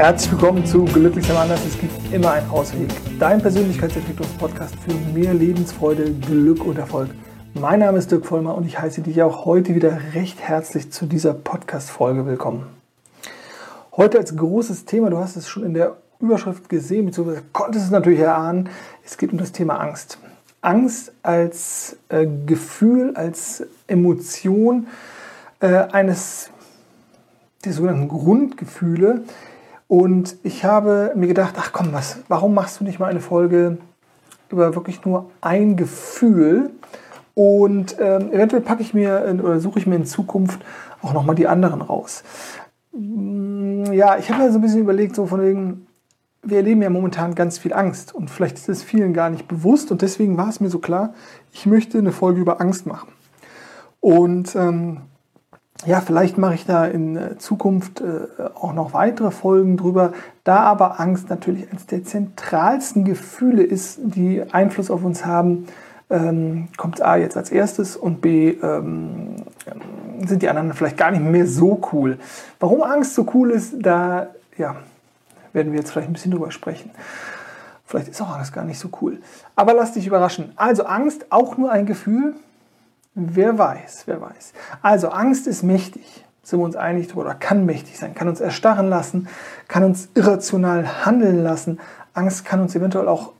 Herzlich willkommen zu Glücklich sein anders. Es gibt immer einen Ausweg. Dein Persönlichkeitsentwicklungspodcast für mehr Lebensfreude, Glück und Erfolg. Mein Name ist Dirk Vollmer und ich heiße dich auch heute wieder recht herzlich zu dieser Podcast-Folge willkommen. Heute als großes Thema, du hast es schon in der Überschrift gesehen, beziehungsweise konntest es natürlich erahnen, es geht um das Thema Angst. Angst als äh, Gefühl, als Emotion äh, eines der sogenannten Grundgefühle, und ich habe mir gedacht, ach komm, was, warum machst du nicht mal eine Folge über wirklich nur ein Gefühl? Und ähm, eventuell packe ich mir oder suche ich mir in Zukunft auch nochmal die anderen raus. Mm, ja, ich habe mir so ein bisschen überlegt, so von wegen, wir erleben ja momentan ganz viel Angst und vielleicht ist es vielen gar nicht bewusst und deswegen war es mir so klar, ich möchte eine Folge über Angst machen. Und ähm, ja, vielleicht mache ich da in äh, Zukunft äh, auch noch weitere Folgen drüber. Da aber Angst natürlich eines der zentralsten Gefühle ist, die Einfluss auf uns haben, ähm, kommt A jetzt als erstes und B ähm, sind die anderen vielleicht gar nicht mehr so cool. Warum Angst so cool ist, da ja, werden wir jetzt vielleicht ein bisschen drüber sprechen. Vielleicht ist auch Angst gar nicht so cool. Aber lass dich überraschen. Also Angst, auch nur ein Gefühl, Wer weiß, wer weiß. Also Angst ist mächtig, sind wir uns einig oder kann mächtig sein, kann uns erstarren lassen, kann uns irrational handeln lassen. Angst kann uns eventuell auch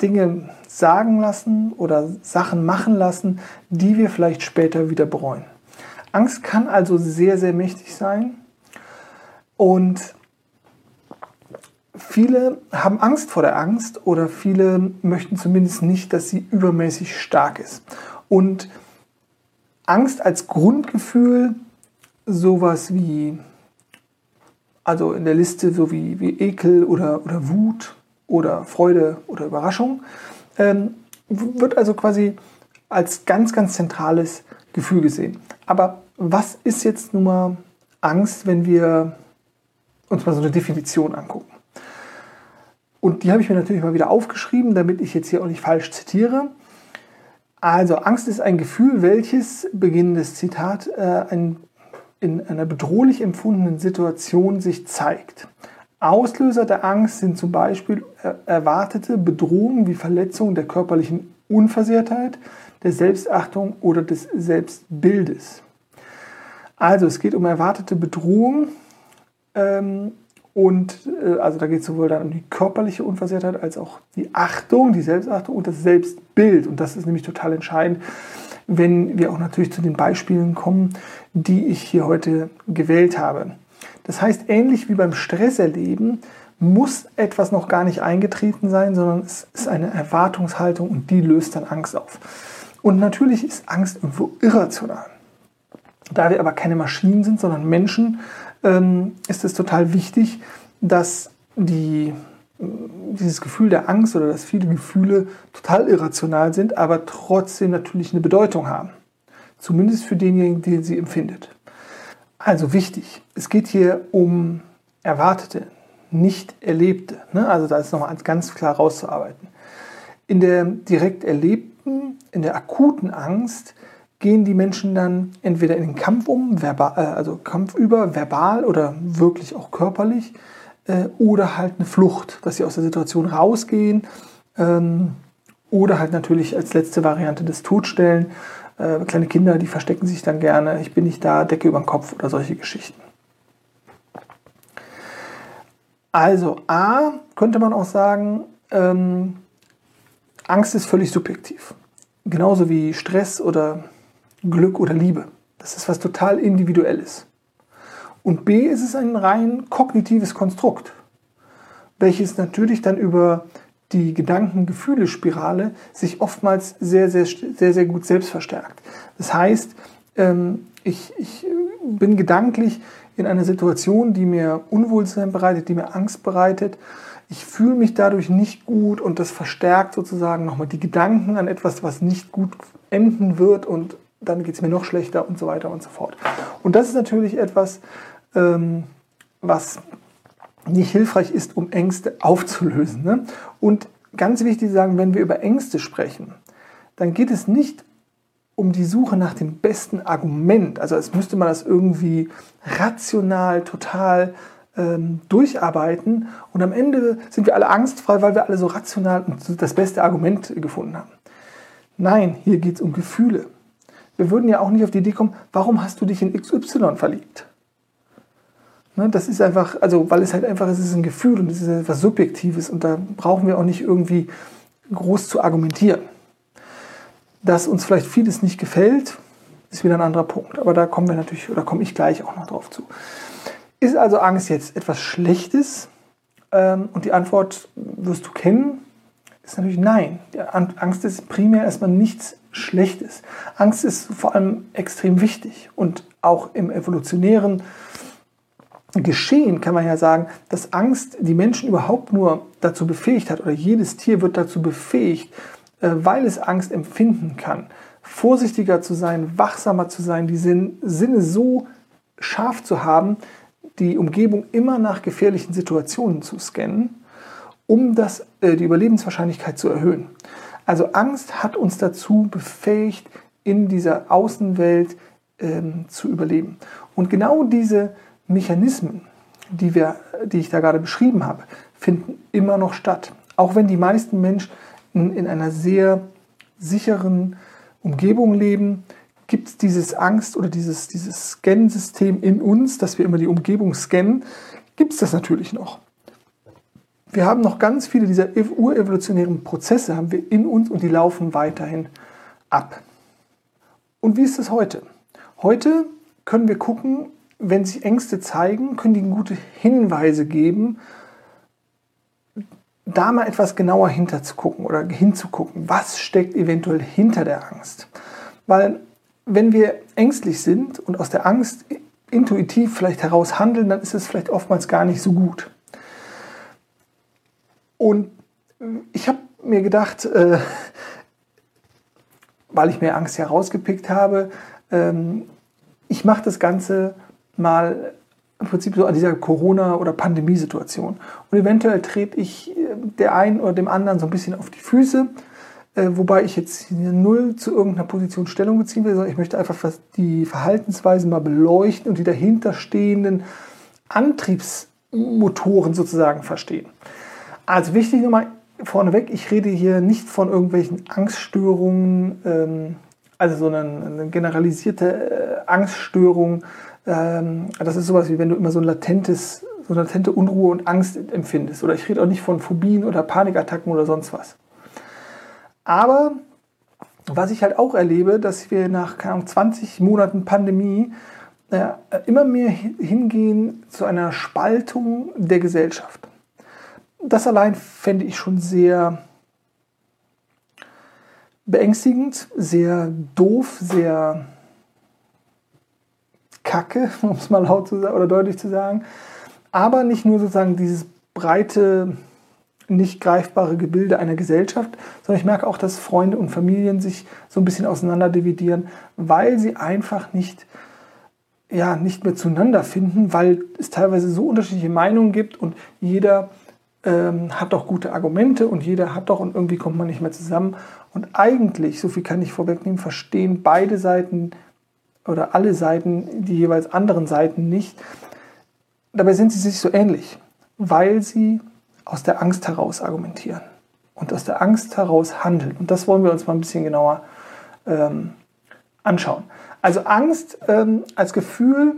Dinge sagen lassen oder Sachen machen lassen, die wir vielleicht später wieder bereuen. Angst kann also sehr, sehr mächtig sein und viele haben Angst vor der Angst oder viele möchten zumindest nicht, dass sie übermäßig stark ist. Und Angst als Grundgefühl sowas wie, also in der Liste so wie, wie Ekel oder, oder Wut oder Freude oder Überraschung, ähm, wird also quasi als ganz, ganz zentrales Gefühl gesehen. Aber was ist jetzt nun mal Angst, wenn wir uns mal so eine Definition angucken? Und die habe ich mir natürlich mal wieder aufgeschrieben, damit ich jetzt hier auch nicht falsch zitiere. Also Angst ist ein Gefühl, welches, beginnendes Zitat, äh, ein, in einer bedrohlich empfundenen Situation sich zeigt. Auslöser der Angst sind zum Beispiel äh, erwartete Bedrohungen wie Verletzungen der körperlichen Unversehrtheit, der Selbstachtung oder des Selbstbildes. Also es geht um erwartete Bedrohungen ähm, und äh, also da geht es sowohl dann um die körperliche Unversehrtheit als auch die Achtung, die Selbstachtung und das Selbstbild. Und das ist nämlich total entscheidend, wenn wir auch natürlich zu den Beispielen kommen, die ich hier heute gewählt habe. Das heißt, ähnlich wie beim Stresserleben muss etwas noch gar nicht eingetreten sein, sondern es ist eine Erwartungshaltung und die löst dann Angst auf. Und natürlich ist Angst irgendwo irrational. Da wir aber keine Maschinen sind, sondern Menschen, ähm, ist es total wichtig, dass die, dieses Gefühl der Angst oder dass viele Gefühle total irrational sind, aber trotzdem natürlich eine Bedeutung haben. Zumindest für denjenigen, den sie empfindet. Also wichtig, es geht hier um erwartete, nicht erlebte. Ne? Also da ist nochmal ganz klar rauszuarbeiten. In der direkt erlebten, in der akuten Angst gehen die Menschen dann entweder in den Kampf um, verbal, äh, also Kampf über, verbal oder wirklich auch körperlich, äh, oder halt eine Flucht, dass sie aus der Situation rausgehen, ähm, oder halt natürlich als letzte Variante das Todstellen. Äh, kleine Kinder, die verstecken sich dann gerne, ich bin nicht da, Decke über den Kopf oder solche Geschichten. Also A könnte man auch sagen, ähm, Angst ist völlig subjektiv. Genauso wie Stress oder Glück oder Liebe. Das ist was total Individuelles. Und B ist es ein rein kognitives Konstrukt, welches natürlich dann über die Gedanken-Gefühle-Spirale sich oftmals sehr, sehr, sehr, sehr gut selbst verstärkt. Das heißt, ähm, ich, ich bin gedanklich in einer Situation, die mir Unwohlsein bereitet, die mir Angst bereitet. Ich fühle mich dadurch nicht gut und das verstärkt sozusagen nochmal die Gedanken an etwas, was nicht gut enden wird und dann geht es mir noch schlechter und so weiter und so fort. Und das ist natürlich etwas, ähm, was nicht hilfreich ist, um Ängste aufzulösen. Ne? Und ganz wichtig zu sagen, wenn wir über Ängste sprechen, dann geht es nicht um die Suche nach dem besten Argument. Also als müsste man das irgendwie rational, total ähm, durcharbeiten und am Ende sind wir alle angstfrei, weil wir alle so rational das beste Argument gefunden haben. Nein, hier geht es um Gefühle. Wir würden ja auch nicht auf die Idee kommen, warum hast du dich in XY verliebt? Ne, das ist einfach, also weil es halt einfach es ist ein Gefühl und es ist etwas Subjektives und da brauchen wir auch nicht irgendwie groß zu argumentieren. Dass uns vielleicht vieles nicht gefällt, ist wieder ein anderer Punkt. Aber da kommen wir natürlich, oder komme ich gleich auch noch drauf zu. Ist also Angst jetzt etwas Schlechtes? Ähm, und die Antwort wirst du kennen, ist natürlich nein. Angst ist primär erstmal nichts Schlechtes. Angst ist vor allem extrem wichtig und auch im evolutionären Geschehen kann man ja sagen, dass Angst die Menschen überhaupt nur dazu befähigt hat oder jedes Tier wird dazu befähigt, äh, weil es Angst empfinden kann, vorsichtiger zu sein, wachsamer zu sein, die Sinne so scharf zu haben, die Umgebung immer nach gefährlichen Situationen zu scannen, um das, äh, die Überlebenswahrscheinlichkeit zu erhöhen. Also Angst hat uns dazu befähigt, in dieser Außenwelt ähm, zu überleben. Und genau diese Mechanismen, die, wir, die ich da gerade beschrieben habe, finden immer noch statt. Auch wenn die meisten Menschen in einer sehr sicheren Umgebung leben, gibt es dieses Angst- oder dieses, dieses Scan-System in uns, dass wir immer die Umgebung scannen, gibt es das natürlich noch. Wir haben noch ganz viele dieser urevolutionären Prozesse haben wir in uns und die laufen weiterhin ab. Und wie ist es heute? Heute können wir gucken, wenn sich Ängste zeigen, können die gute Hinweise geben, da mal etwas genauer hinterzugucken oder hinzugucken, was steckt eventuell hinter der Angst. Weil wenn wir ängstlich sind und aus der Angst intuitiv vielleicht heraus handeln, dann ist es vielleicht oftmals gar nicht so gut. Und ich habe mir gedacht, äh, weil ich mir Angst herausgepickt habe, ähm, ich mache das Ganze mal im Prinzip so an dieser Corona- oder Pandemiesituation. Und eventuell trete ich äh, der einen oder dem anderen so ein bisschen auf die Füße, äh, wobei ich jetzt null zu irgendeiner Position Stellung beziehen will, sondern ich möchte einfach die Verhaltensweisen mal beleuchten und die dahinterstehenden Antriebsmotoren sozusagen verstehen. Also wichtig nochmal vorneweg, ich rede hier nicht von irgendwelchen Angststörungen, ähm, also so eine, eine generalisierte äh, Angststörung, ähm, das ist sowas wie wenn du immer so ein latentes, so eine latente Unruhe und Angst empfindest. Oder ich rede auch nicht von Phobien oder Panikattacken oder sonst was. Aber was ich halt auch erlebe, dass wir nach keine Ahnung, 20 Monaten Pandemie äh, immer mehr hingehen zu einer Spaltung der Gesellschaft. Das allein fände ich schon sehr beängstigend, sehr doof, sehr Kacke, um es mal laut zu sagen oder deutlich zu sagen. Aber nicht nur sozusagen dieses breite, nicht greifbare Gebilde einer Gesellschaft, sondern ich merke auch, dass Freunde und Familien sich so ein bisschen auseinanderdividieren, weil sie einfach nicht, ja, nicht mehr zueinander finden, weil es teilweise so unterschiedliche Meinungen gibt und jeder ähm, hat doch gute Argumente und jeder hat doch und irgendwie kommt man nicht mehr zusammen. Und eigentlich, so viel kann ich vorwegnehmen, verstehen beide Seiten oder alle Seiten die jeweils anderen Seiten nicht. Dabei sind sie sich so ähnlich, weil sie aus der Angst heraus argumentieren und aus der Angst heraus handeln. Und das wollen wir uns mal ein bisschen genauer ähm, anschauen. Also Angst ähm, als Gefühl,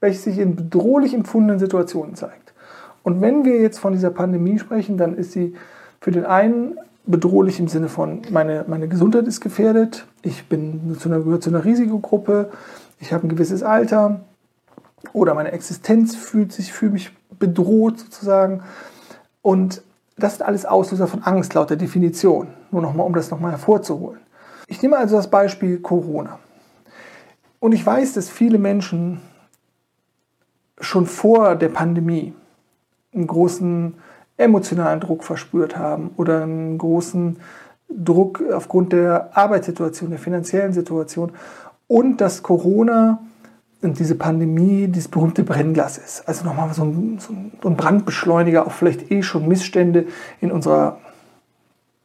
welches sich in bedrohlich empfundenen Situationen zeigt. Und wenn wir jetzt von dieser Pandemie sprechen, dann ist sie für den einen bedrohlich im Sinne von, meine, meine Gesundheit ist gefährdet, ich bin zu einer, gehöre zu einer Risikogruppe, ich habe ein gewisses Alter oder meine Existenz fühlt sich, fühle mich bedroht sozusagen. Und das sind alles Auslöser von Angst laut der Definition. Nur nochmal, um das nochmal hervorzuholen. Ich nehme also das Beispiel Corona. Und ich weiß, dass viele Menschen schon vor der Pandemie einen großen emotionalen Druck verspürt haben oder einen großen Druck aufgrund der Arbeitssituation, der finanziellen Situation und dass Corona und diese Pandemie dieses berühmte Brennglas ist. Also nochmal so ein, so ein Brandbeschleuniger auf vielleicht eh schon Missstände in unserer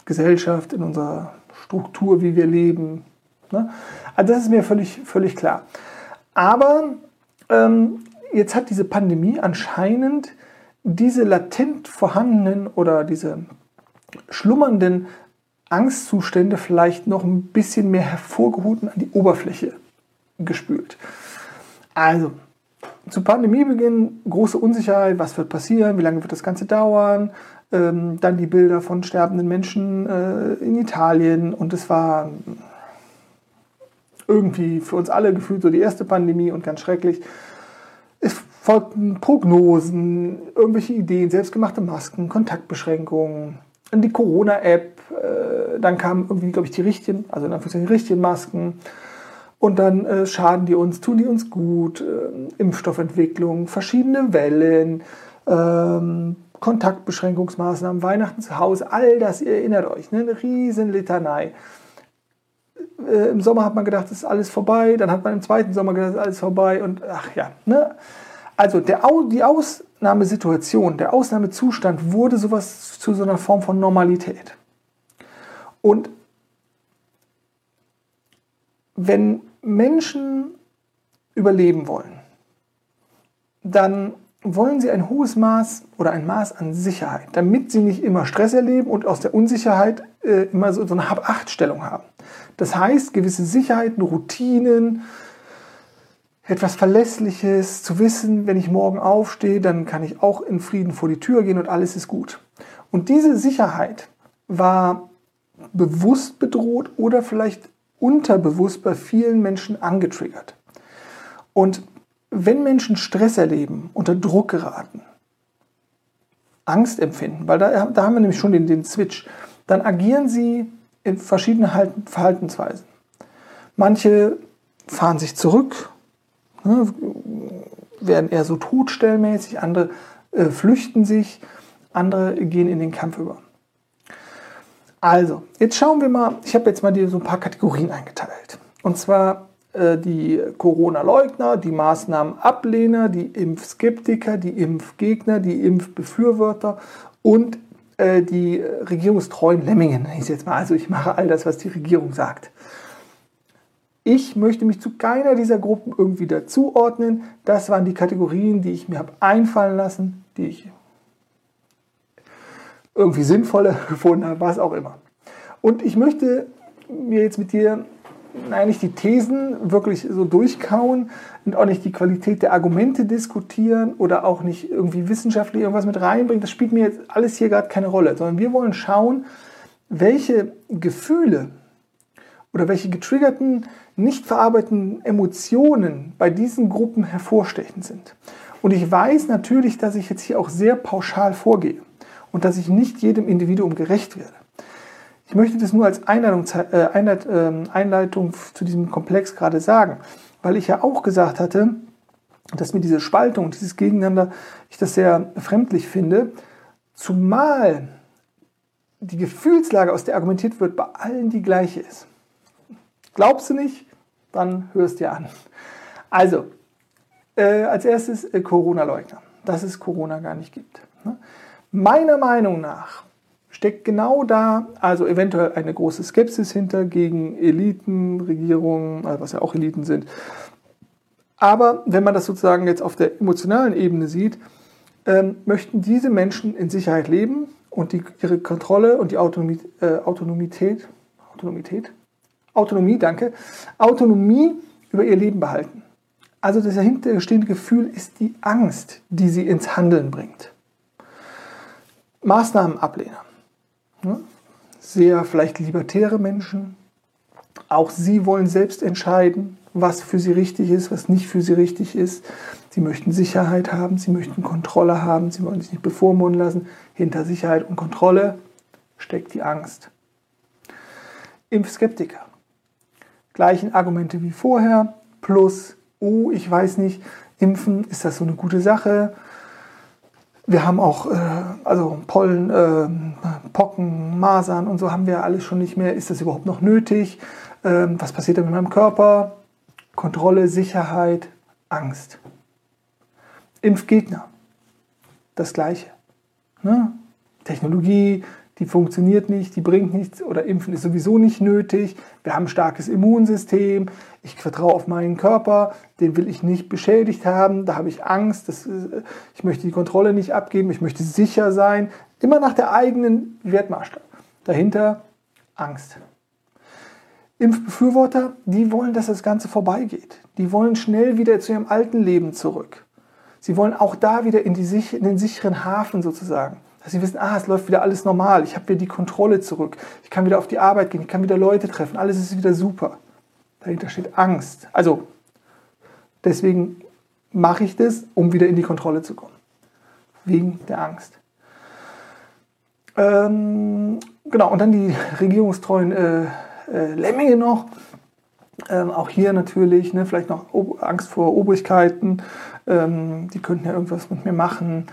Gesellschaft, in unserer Struktur, wie wir leben. Ne? Also das ist mir völlig, völlig klar. Aber ähm, jetzt hat diese Pandemie anscheinend diese latent vorhandenen oder diese schlummernden Angstzustände vielleicht noch ein bisschen mehr hervorgeholt an die Oberfläche gespült. Also, zu Pandemiebeginn große Unsicherheit, was wird passieren, wie lange wird das Ganze dauern, ähm, dann die Bilder von sterbenden Menschen äh, in Italien und es war irgendwie für uns alle gefühlt so die erste Pandemie und ganz schrecklich. Folgten Prognosen, irgendwelche Ideen, selbstgemachte Masken, Kontaktbeschränkungen, die Corona-App, äh, dann kamen irgendwie, glaube ich, die richtigen, also in Anführungszeichen die richtigen Masken. Und dann äh, schaden die uns, tun die uns gut, äh, Impfstoffentwicklung, verschiedene Wellen, ähm, Kontaktbeschränkungsmaßnahmen, Weihnachten zu Hause, all das, ihr erinnert euch, ne? eine riesen Litanei. Äh, Im Sommer hat man gedacht, es ist alles vorbei, dann hat man im zweiten Sommer gedacht, es ist alles vorbei und ach ja. Ne? Also der, die Ausnahmesituation, der Ausnahmezustand wurde sowas zu so einer Form von Normalität. Und wenn Menschen überleben wollen, dann wollen sie ein hohes Maß oder ein Maß an Sicherheit, damit sie nicht immer Stress erleben und aus der Unsicherheit äh, immer so, so eine Hab-Acht-Stellung haben. Das heißt, gewisse Sicherheiten, Routinen, etwas Verlässliches, zu wissen, wenn ich morgen aufstehe, dann kann ich auch in Frieden vor die Tür gehen und alles ist gut. Und diese Sicherheit war bewusst bedroht oder vielleicht unterbewusst bei vielen Menschen angetriggert. Und wenn Menschen Stress erleben, unter Druck geraten, Angst empfinden, weil da, da haben wir nämlich schon den, den Switch, dann agieren sie in verschiedenen Verhaltensweisen. Manche fahren sich zurück, ne, werden eher so todstellmäßig, andere äh, flüchten sich, andere gehen in den Kampf über. Also, jetzt schauen wir mal, ich habe jetzt mal dir so ein paar Kategorien eingeteilt. Und zwar äh, die Corona-Leugner, die Maßnahmen-Ablehner, die Impfskeptiker, die Impfgegner, die Impfbefürworter und äh, die regierungstreuen Lemmingen. Ich jetzt mal, also ich mache all das, was die Regierung sagt. Ich möchte mich zu keiner dieser Gruppen irgendwie dazuordnen. Das waren die Kategorien, die ich mir habe einfallen lassen, die ich irgendwie sinnvoller gefunden habe, was auch immer. Und ich möchte mir jetzt mit dir nicht die Thesen wirklich so durchkauen und auch nicht die Qualität der Argumente diskutieren oder auch nicht irgendwie wissenschaftlich irgendwas mit reinbringen. Das spielt mir jetzt alles hier gerade keine Rolle, sondern wir wollen schauen, welche Gefühle oder welche getriggerten, nicht verarbeiteten Emotionen bei diesen Gruppen hervorstechend sind. Und ich weiß natürlich, dass ich jetzt hier auch sehr pauschal vorgehe und dass ich nicht jedem Individuum gerecht werde. Ich möchte das nur als Einleitung, äh, ähm, Einleitung zu diesem Komplex gerade sagen, weil ich ja auch gesagt hatte, dass mir diese Spaltung, dieses Gegeneinander, ich das sehr befremdlich finde, zumal die Gefühlslage, aus der argumentiert wird, bei allen die gleiche ist. Glaubst du nicht? Dann hörst dir an. Also, äh, als erstes äh, Corona-Leugner, dass es Corona gar nicht gibt. Ne? Meiner Meinung nach steckt genau da, also eventuell eine große Skepsis hinter gegen Eliten, Regierungen, also was ja auch Eliten sind. Aber wenn man das sozusagen jetzt auf der emotionalen Ebene sieht, ähm, möchten diese Menschen in Sicherheit leben und die, ihre Kontrolle und die Autonomie, äh, Autonomität, Autonomität, Autonomie, danke, Autonomie über ihr Leben behalten. Also das dahinterstehende Gefühl ist die Angst, die sie ins Handeln bringt. Maßnahmenablehner. Ne? Sehr vielleicht libertäre Menschen. Auch sie wollen selbst entscheiden, was für sie richtig ist, was nicht für sie richtig ist. Sie möchten Sicherheit haben, sie möchten Kontrolle haben, sie wollen sich nicht bevormunden lassen. Hinter Sicherheit und Kontrolle steckt die Angst. Impfskeptiker. Gleichen Argumente wie vorher, plus, oh, ich weiß nicht, impfen, ist das so eine gute Sache? Wir haben auch äh, also Pollen, äh, Pocken, Masern und so haben wir alles schon nicht mehr. Ist das überhaupt noch nötig? Ähm, was passiert da mit meinem Körper? Kontrolle, Sicherheit, Angst. Impfgegner, das Gleiche. Ne? Technologie, die funktioniert nicht, die bringt nichts oder Impfen ist sowieso nicht nötig. Wir haben ein starkes Immunsystem. Ich vertraue auf meinen Körper, den will ich nicht beschädigt haben. Da habe ich Angst, das, äh, ich möchte die Kontrolle nicht abgeben, ich möchte sicher sein. Immer nach der eigenen Wertmaßstab. Dahinter Angst. Impfbefürworter, die wollen, dass das Ganze vorbeigeht. Die wollen schnell wieder zu ihrem alten Leben zurück. Sie wollen auch da wieder in, die, in den sicheren Hafen sozusagen. Dass sie wissen, ah, es läuft wieder alles normal, ich habe wieder die Kontrolle zurück, ich kann wieder auf die Arbeit gehen, ich kann wieder Leute treffen, alles ist wieder super. Dahinter steht Angst. Also, deswegen mache ich das, um wieder in die Kontrolle zu kommen. Wegen der Angst. Ähm, genau, und dann die regierungstreuen äh, äh, Lemminge noch. Ähm, auch hier natürlich, ne, vielleicht noch Angst vor Obrigkeiten, ähm, die könnten ja irgendwas mit mir machen.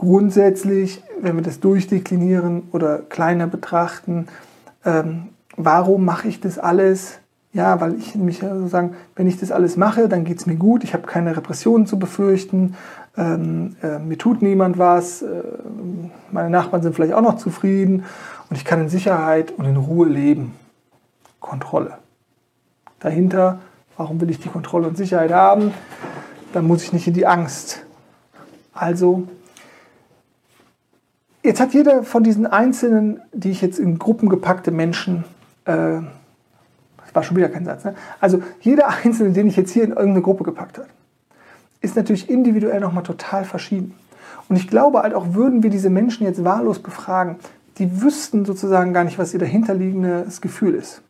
Grundsätzlich, wenn wir das durchdeklinieren oder kleiner betrachten, ähm, warum mache ich das alles? Ja, weil ich mich ja sozusagen, wenn ich das alles mache, dann geht es mir gut, ich habe keine Repressionen zu befürchten, ähm, äh, mir tut niemand was, äh, meine Nachbarn sind vielleicht auch noch zufrieden und ich kann in Sicherheit und in Ruhe leben. Kontrolle. Dahinter, warum will ich die Kontrolle und Sicherheit haben? Dann muss ich nicht in die Angst. Also, jetzt hat jeder von diesen einzelnen, die ich jetzt in Gruppen gepackte Menschen, äh, das war schon wieder kein Satz, ne? also jeder einzelne, den ich jetzt hier in irgendeine Gruppe gepackt habe, ist natürlich individuell nochmal total verschieden. Und ich glaube halt auch, würden wir diese Menschen jetzt wahllos befragen, die wüssten sozusagen gar nicht, was ihr dahinterliegendes Gefühl ist.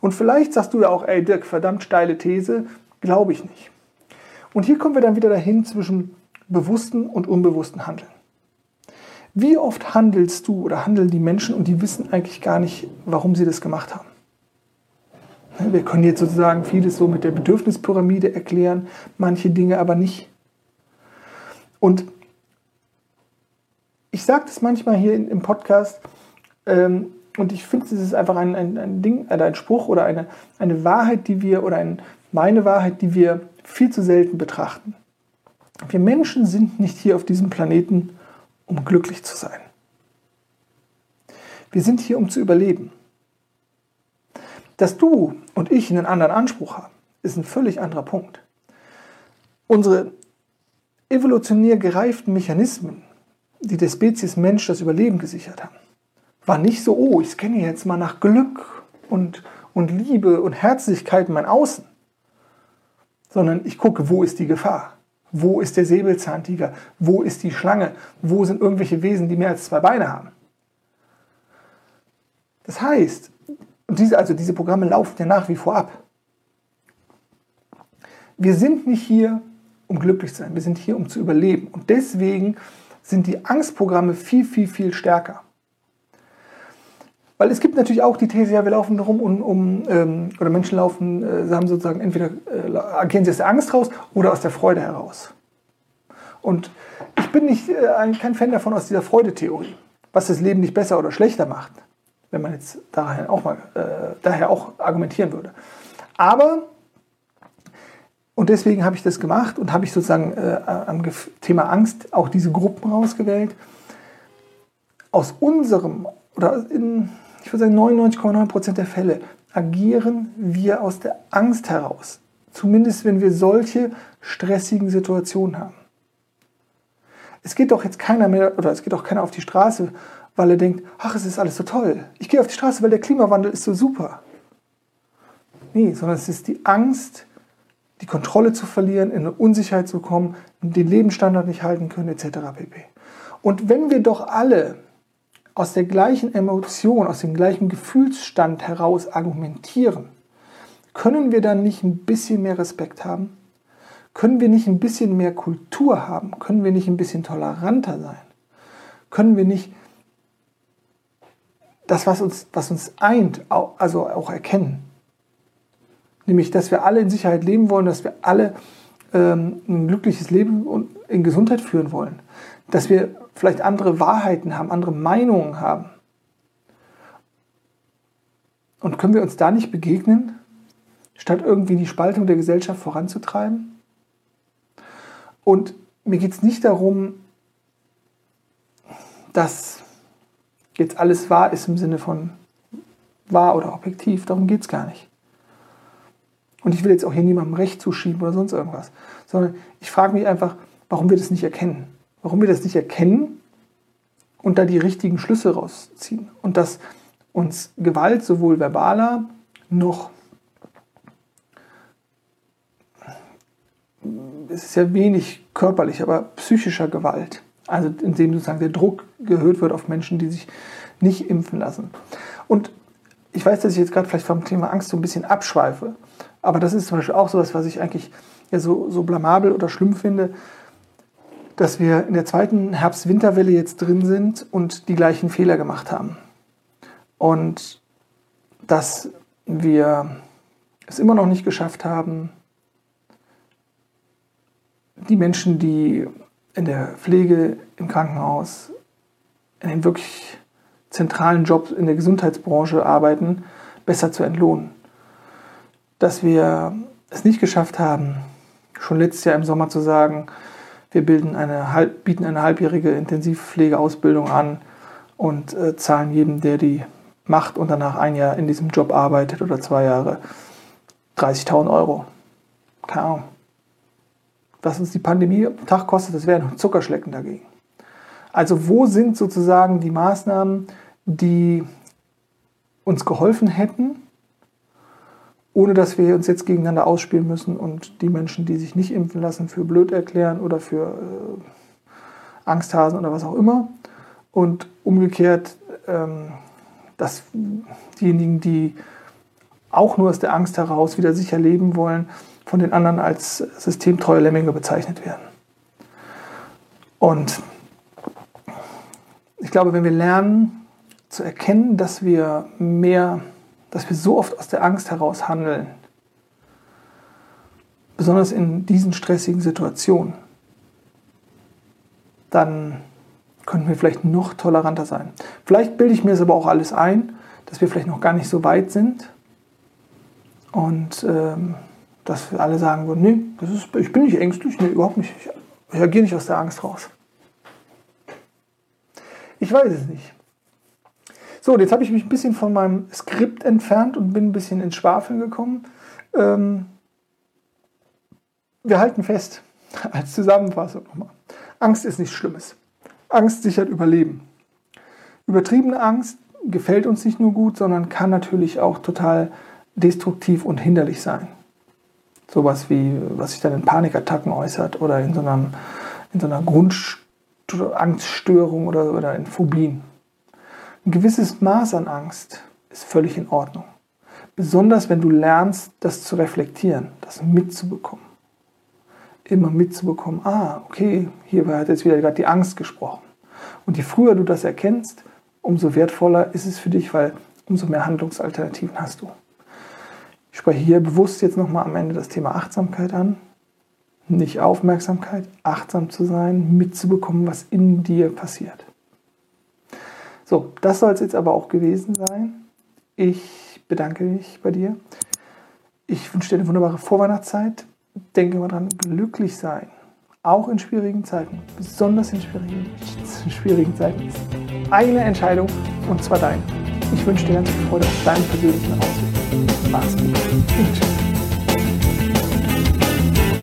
Und vielleicht sagst du ja auch, ey Dirk, verdammt steile These, glaube ich nicht. Und hier kommen wir dann wieder dahin zwischen bewussten und unbewussten Handeln. Wie oft handelst du oder handeln die Menschen und die wissen eigentlich gar nicht, warum sie das gemacht haben? Wir können jetzt sozusagen vieles so mit der Bedürfnispyramide erklären, manche Dinge aber nicht. Und ich sage das manchmal hier im Podcast, ähm, und ich finde, es ist einfach ein, ein, ein Ding, ein Spruch oder eine, eine Wahrheit, die wir, oder ein, meine Wahrheit, die wir viel zu selten betrachten. Wir Menschen sind nicht hier auf diesem Planeten, um glücklich zu sein. Wir sind hier, um zu überleben. Dass du und ich einen anderen Anspruch haben, ist ein völlig anderer Punkt. Unsere evolutionär gereiften Mechanismen, die der Spezies Mensch das Überleben gesichert haben, war nicht so, oh, ich scanne jetzt mal nach Glück und, und Liebe und Herzlichkeit in mein Außen, sondern ich gucke, wo ist die Gefahr? Wo ist der Säbelzahntiger? Wo ist die Schlange? Wo sind irgendwelche Wesen, die mehr als zwei Beine haben? Das heißt, diese, also diese Programme laufen ja nach wie vor ab. Wir sind nicht hier, um glücklich zu sein, wir sind hier, um zu überleben. Und deswegen sind die Angstprogramme viel, viel, viel stärker. Weil es gibt natürlich auch die These, ja, wir laufen rum um, um ähm, oder Menschen laufen, äh, haben sozusagen entweder äh, agieren sie aus der Angst raus oder aus der Freude heraus. Und ich bin nicht äh, kein Fan davon aus dieser Freudetheorie, was das Leben nicht besser oder schlechter macht, wenn man jetzt daher auch mal äh, daher auch argumentieren würde. Aber und deswegen habe ich das gemacht und habe ich sozusagen äh, am Thema Angst auch diese Gruppen rausgewählt. Aus unserem oder in ich würde sagen 99,9% der Fälle agieren wir aus der Angst heraus. Zumindest wenn wir solche stressigen Situationen haben. Es geht doch jetzt keiner mehr, oder es geht auch keiner auf die Straße, weil er denkt, ach, es ist alles so toll. Ich gehe auf die Straße, weil der Klimawandel ist so super. Nee, sondern es ist die Angst, die Kontrolle zu verlieren, in eine Unsicherheit zu kommen, den Lebensstandard nicht halten können, etc. pp. Und wenn wir doch alle aus der gleichen Emotion, aus dem gleichen Gefühlsstand heraus argumentieren, können wir dann nicht ein bisschen mehr Respekt haben? Können wir nicht ein bisschen mehr Kultur haben? Können wir nicht ein bisschen toleranter sein? Können wir nicht das, was uns, was uns eint, also auch erkennen? Nämlich, dass wir alle in Sicherheit leben wollen, dass wir alle ähm, ein glückliches Leben und in Gesundheit führen wollen. Dass wir vielleicht andere Wahrheiten haben, andere Meinungen haben. Und können wir uns da nicht begegnen, statt irgendwie die Spaltung der Gesellschaft voranzutreiben? Und mir geht es nicht darum, dass jetzt alles wahr ist im Sinne von wahr oder objektiv. Darum geht es gar nicht. Und ich will jetzt auch hier niemandem Recht zuschieben oder sonst irgendwas, sondern ich frage mich einfach, warum wir das nicht erkennen. Warum wir das nicht erkennen und da die richtigen Schlüsse rausziehen. Und dass uns Gewalt sowohl verbaler noch, es ist ja wenig körperlich, aber psychischer Gewalt, also indem sozusagen der Druck gehört wird auf Menschen, die sich nicht impfen lassen. Und ich weiß, dass ich jetzt gerade vielleicht vom Thema Angst so ein bisschen abschweife, aber das ist zum Beispiel auch sowas, was ich eigentlich ja so, so blamabel oder schlimm finde, dass wir in der zweiten Herbst-Winterwelle jetzt drin sind und die gleichen Fehler gemacht haben. Und dass wir es immer noch nicht geschafft haben, die Menschen, die in der Pflege, im Krankenhaus, in den wirklich zentralen Jobs in der Gesundheitsbranche arbeiten, besser zu entlohnen. Dass wir es nicht geschafft haben, schon letztes Jahr im Sommer zu sagen, wir eine, bieten eine halbjährige Intensivpflegeausbildung an und äh, zahlen jedem, der die macht und danach ein Jahr in diesem Job arbeitet oder zwei Jahre, 30.000 Euro. Keine Ahnung. Was uns die Pandemie am Tag kostet, das wäre ein Zuckerschlecken dagegen. Also wo sind sozusagen die Maßnahmen, die uns geholfen hätten, ohne dass wir uns jetzt gegeneinander ausspielen müssen und die Menschen, die sich nicht impfen lassen, für blöd erklären oder für äh, Angsthasen oder was auch immer. Und umgekehrt, ähm, dass diejenigen, die auch nur aus der Angst heraus wieder sicher leben wollen, von den anderen als systemtreue Lemminge bezeichnet werden. Und ich glaube, wenn wir lernen zu erkennen, dass wir mehr dass wir so oft aus der Angst heraus handeln. Besonders in diesen stressigen Situationen. Dann könnten wir vielleicht noch toleranter sein. Vielleicht bilde ich mir es aber auch alles ein, dass wir vielleicht noch gar nicht so weit sind. Und ähm, dass wir alle sagen würden, nee, das ist, ich bin nicht ängstlich, nee, überhaupt nicht. Ich reagiere nicht aus der Angst raus. Ich weiß es nicht. So, jetzt habe ich mich ein bisschen von meinem Skript entfernt und bin ein bisschen ins Schwafeln gekommen. Ähm, wir halten fest, als Zusammenfassung nochmal. Angst ist nichts Schlimmes. Angst sichert Überleben. Übertriebene Angst gefällt uns nicht nur gut, sondern kann natürlich auch total destruktiv und hinderlich sein. Sowas wie, was sich dann in Panikattacken äußert oder in so, einem, in so einer Grundangststörung oder, oder in Phobien. Ein gewisses Maß an Angst ist völlig in Ordnung. Besonders wenn du lernst, das zu reflektieren, das mitzubekommen. Immer mitzubekommen, ah, okay, hier hat jetzt wieder gerade die Angst gesprochen. Und je früher du das erkennst, umso wertvoller ist es für dich, weil umso mehr Handlungsalternativen hast du. Ich spreche hier bewusst jetzt nochmal am Ende das Thema Achtsamkeit an. Nicht Aufmerksamkeit, achtsam zu sein, mitzubekommen, was in dir passiert. So, das soll es jetzt aber auch gewesen sein. Ich bedanke mich bei dir. Ich wünsche dir eine wunderbare Vorweihnachtszeit. Denke mal dran, glücklich sein. Auch in schwierigen Zeiten, besonders in schwierigen, in schwierigen Zeiten, ist eine Entscheidung und zwar deine. Ich wünsche dir ganz viel Freude auf deinem persönlichen Ausweg. Mach's gut. Tschüss.